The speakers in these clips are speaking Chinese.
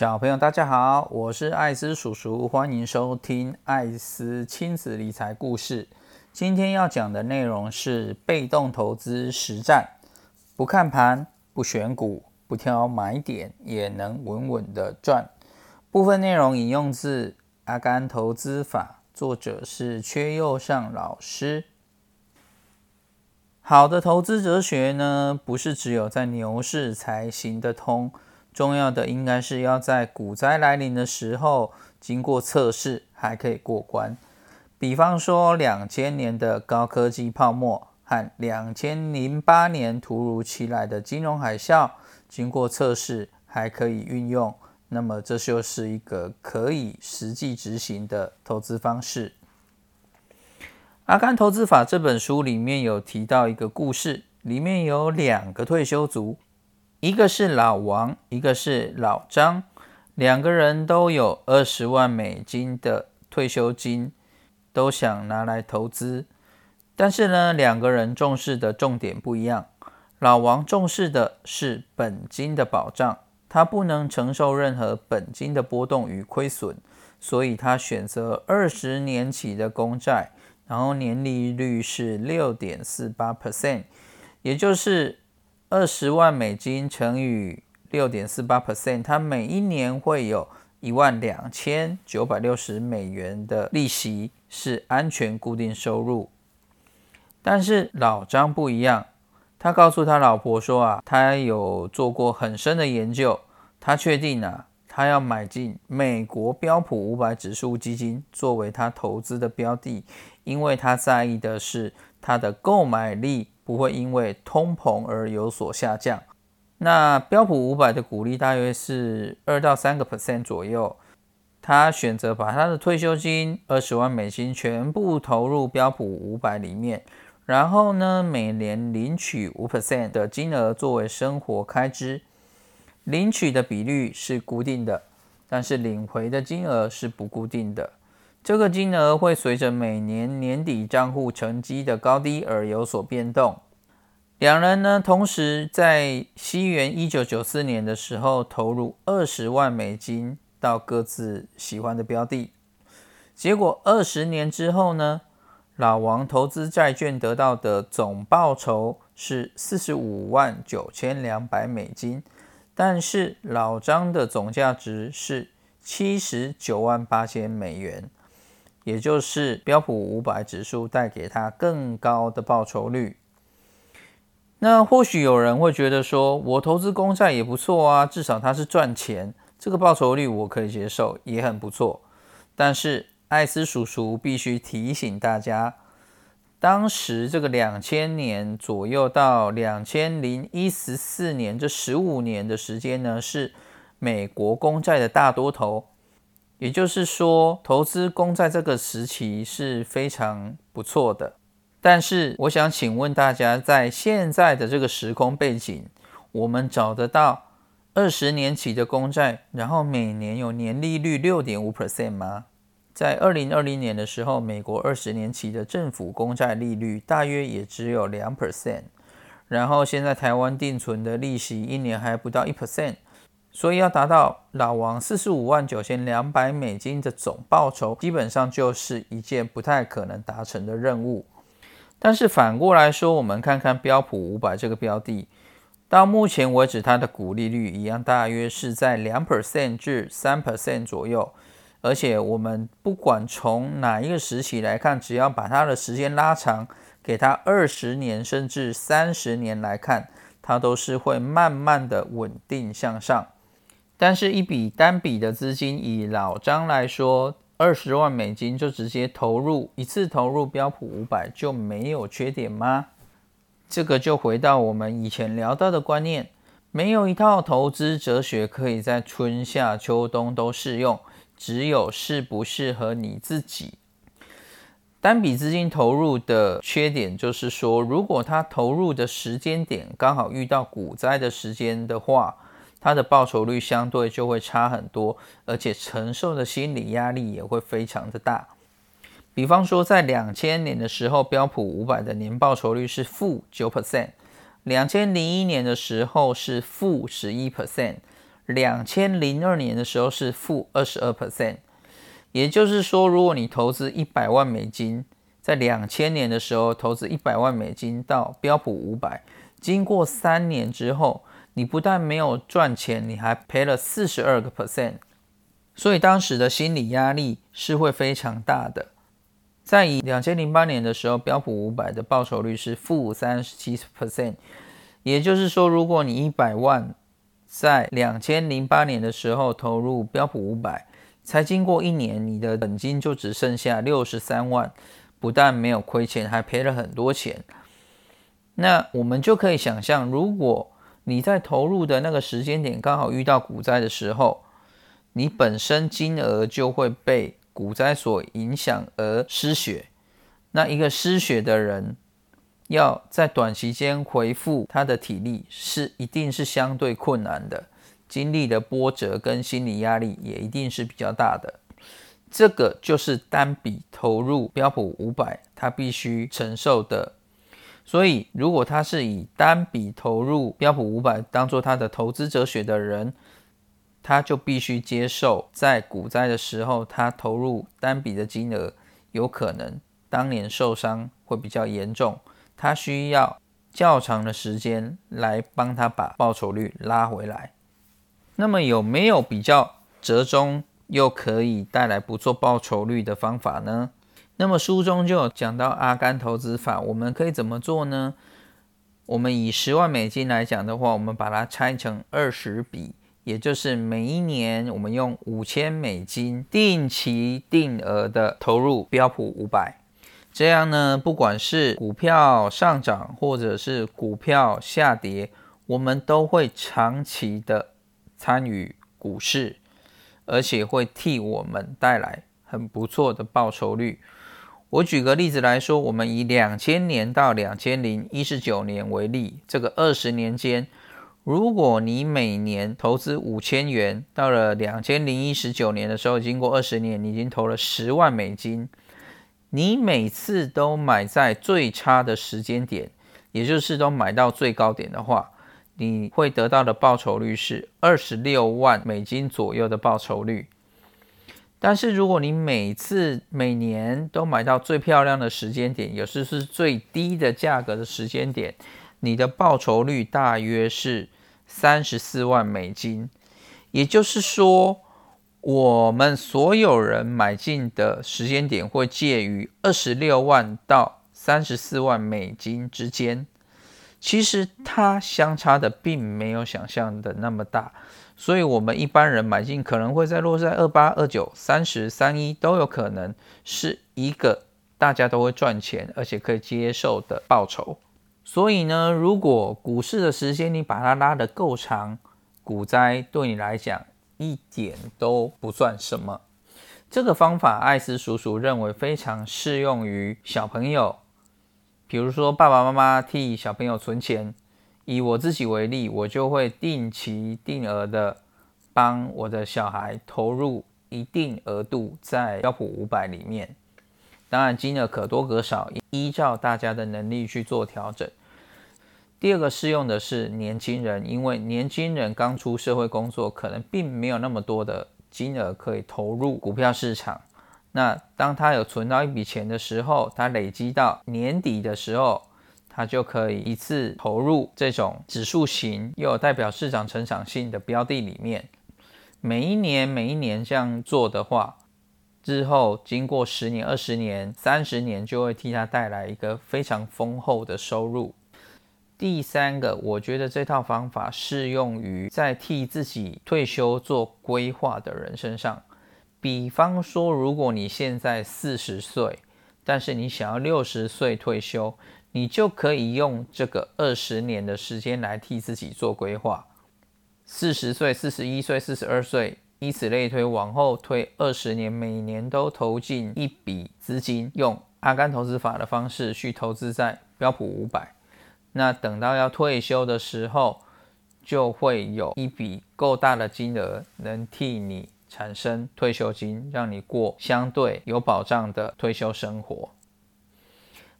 小朋友，大家好，我是艾斯叔叔，欢迎收听艾斯亲子理财故事。今天要讲的内容是被动投资实战，不看盘，不选股，不挑买点，也能稳稳的赚。部分内容引用自《阿甘投资法》，作者是缺右上老师。好的投资哲学呢，不是只有在牛市才行得通。重要的应该是要在股灾来临的时候，经过测试还可以过关。比方说两千年的高科技泡沫和两千零八年突如其来的金融海啸，经过测试还可以运用，那么这就是一个可以实际执行的投资方式。《阿甘投资法》这本书里面有提到一个故事，里面有两个退休族。一个是老王，一个是老张，两个人都有二十万美金的退休金，都想拿来投资。但是呢，两个人重视的重点不一样。老王重视的是本金的保障，他不能承受任何本金的波动与亏损，所以他选择二十年期的公债，然后年利率是六点四八 percent，也就是。二十万美金乘以六点四八 percent，它每一年会有一万两千九百六十美元的利息，是安全固定收入。但是老张不一样，他告诉他老婆说啊，他有做过很深的研究，他确定啊，他要买进美国标普五百指数基金作为他投资的标的，因为他在意的是他的购买力。不会因为通膨而有所下降。那标普五百的股利大约是二到三个 percent 左右。他选择把他的退休金二十万美金全部投入标普五百里面，然后呢，每年领取五 percent 的金额作为生活开支。领取的比率是固定的，但是领回的金额是不固定的。这个金额会随着每年年底账户成绩的高低而有所变动。两人呢，同时在西元一九九四年的时候投入二十万美金到各自喜欢的标的。结果二十年之后呢，老王投资债券得到的总报酬是四十五万九千两百美金，但是老张的总价值是七十九万八千美元。也就是标普五百指数带给他更高的报酬率。那或许有人会觉得说，我投资公债也不错啊，至少它是赚钱，这个报酬率我可以接受，也很不错。但是艾斯叔叔必须提醒大家，当时这个两千年左右到两千零一十四年这十五年的时间呢，是美国公债的大多头。也就是说，投资公在这个时期是非常不错的。但是，我想请问大家，在现在的这个时空背景，我们找得到二十年期的公债，然后每年有年利率六点五 percent 吗？在二零二零年的时候，美国二十年期的政府公债利率大约也只有两 percent，然后现在台湾定存的利息一年还不到一 percent。所以要达到老王四十五万九千两百美金的总报酬，基本上就是一件不太可能达成的任务。但是反过来说，我们看看标普五百这个标的，到目前为止它的股利率一样，大约是在两 percent 至三 percent 左右。而且我们不管从哪一个时期来看，只要把它的时间拉长，给它二十年甚至三十年来看，它都是会慢慢的稳定向上。但是，一笔单笔的资金，以老张来说，二十万美金就直接投入一次投入标普五百就没有缺点吗？这个就回到我们以前聊到的观念，没有一套投资哲学可以在春夏秋冬都适用，只有适不适合你自己。单笔资金投入的缺点就是说，如果他投入的时间点刚好遇到股灾的时间的话。它的报酬率相对就会差很多，而且承受的心理压力也会非常的大。比方说，在两千年的时候，标普五百的年报酬率是负九 percent；两千零一年的时候是负十一 percent；两千零二年的时候是负二十二 percent。也就是说，如果你投资一百万美金，在两千年的时候投资一百万美金到标普五百，经过三年之后，你不但没有赚钱，你还赔了四十二个 percent。所以当时的心理压力是会非常大的。在以两千零八年的时候，标普五百的报酬率是负三十七 percent。也就是说，如果你一百万在两千零八年的时候投入标普五百，才经过一年，你的本金就只剩下六十三万，不但没有亏钱，还赔了很多钱。那我们就可以想象，如果你在投入的那个时间点刚好遇到股灾的时候，你本身金额就会被股灾所影响而失血。那一个失血的人，要在短期间恢复他的体力，是一定是相对困难的。经历的波折跟心理压力也一定是比较大的，这个就是单笔投入标普五百，他必须承受的。所以，如果他是以单笔投入标普五百当做他的投资哲学的人，他就必须接受在股灾的时候，他投入单笔的金额有可能当年受伤会比较严重，他需要较长的时间来帮他把报酬率拉回来。那么有没有比较折中又可以带来不错报酬率的方法呢？那么书中就有讲到阿甘投资法，我们可以怎么做呢？我们以十万美金来讲的话，我们把它拆成二十笔，也就是每一年我们用五千美金定期定额的投入标普五百，这样呢，不管是股票上涨或者是股票下跌，我们都会长期的。参与股市，而且会替我们带来很不错的报酬率。我举个例子来说，我们以两千年到两千零一十九年为例，这个二十年间，如果你每年投资五千元，到了两千零一十九年的时候，经过二十年，你已经投了十万美金。你每次都买在最差的时间点，也就是都买到最高点的话。你会得到的报酬率是二十六万美金左右的报酬率，但是如果你每次每年都买到最漂亮的时间点，也是是最低的价格的时间点，你的报酬率大约是三十四万美金。也就是说，我们所有人买进的时间点会介于二十六万到三十四万美金之间。其实它相差的并没有想象的那么大，所以我们一般人买进可能会在落在二八、二九、三十三一都有可能是一个大家都会赚钱而且可以接受的报酬。所以呢，如果股市的时间你把它拉得够长，股灾对你来讲一点都不算什么。这个方法，艾斯叔叔认为非常适用于小朋友。比如说，爸爸妈妈替小朋友存钱，以我自己为例，我就会定期定额的帮我的小孩投入一定额度在标普五百里面。当然，金额可多可少，依照大家的能力去做调整。第二个适用的是年轻人，因为年轻人刚出社会工作，可能并没有那么多的金额可以投入股票市场。那当他有存到一笔钱的时候，他累积到年底的时候，他就可以一次投入这种指数型又有代表市场成长性的标的里面。每一年每一年这样做的话，之后经过十年、二十年、三十年，就会替他带来一个非常丰厚的收入。第三个，我觉得这套方法适用于在替自己退休做规划的人身上。比方说，如果你现在四十岁，但是你想要六十岁退休，你就可以用这个二十年的时间来替自己做规划。四十岁、四十一岁、四十二岁，以此类推，往后推二十年，每年都投进一笔资金，用阿甘投资法的方式去投资在标普五百。那等到要退休的时候，就会有一笔够大的金额能替你。产生退休金，让你过相对有保障的退休生活。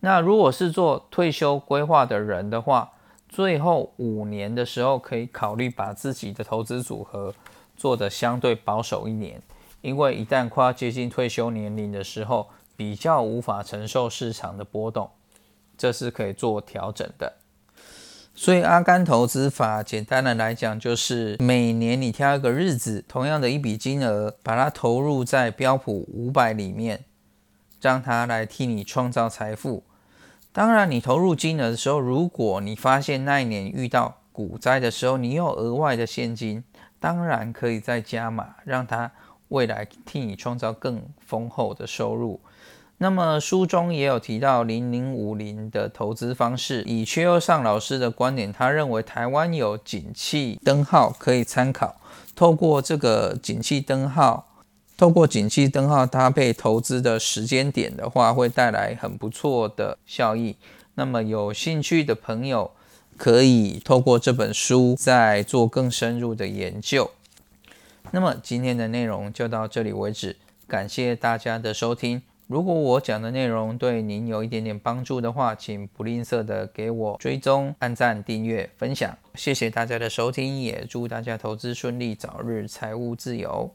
那如果是做退休规划的人的话，最后五年的时候，可以考虑把自己的投资组合做得相对保守一点，因为一旦快要接近退休年龄的时候，比较无法承受市场的波动，这是可以做调整的。所以阿甘投资法简单的来讲，就是每年你挑一个日子，同样的一笔金额，把它投入在标普五百里面，让它来替你创造财富。当然，你投入金额的时候，如果你发现那一年遇到股灾的时候，你有额外的现金，当然可以再加码，让它未来替你创造更丰厚的收入。那么书中也有提到零零五零的投资方式，以薛优尚老师的观点，他认为台湾有景气灯号可以参考，透过这个景气灯号，透过景气灯号搭配投资的时间点的话，会带来很不错的效益。那么有兴趣的朋友可以透过这本书再做更深入的研究。那么今天的内容就到这里为止，感谢大家的收听。如果我讲的内容对您有一点点帮助的话，请不吝啬的给我追踪、按赞、订阅、分享，谢谢大家的收听，也祝大家投资顺利，早日财务自由。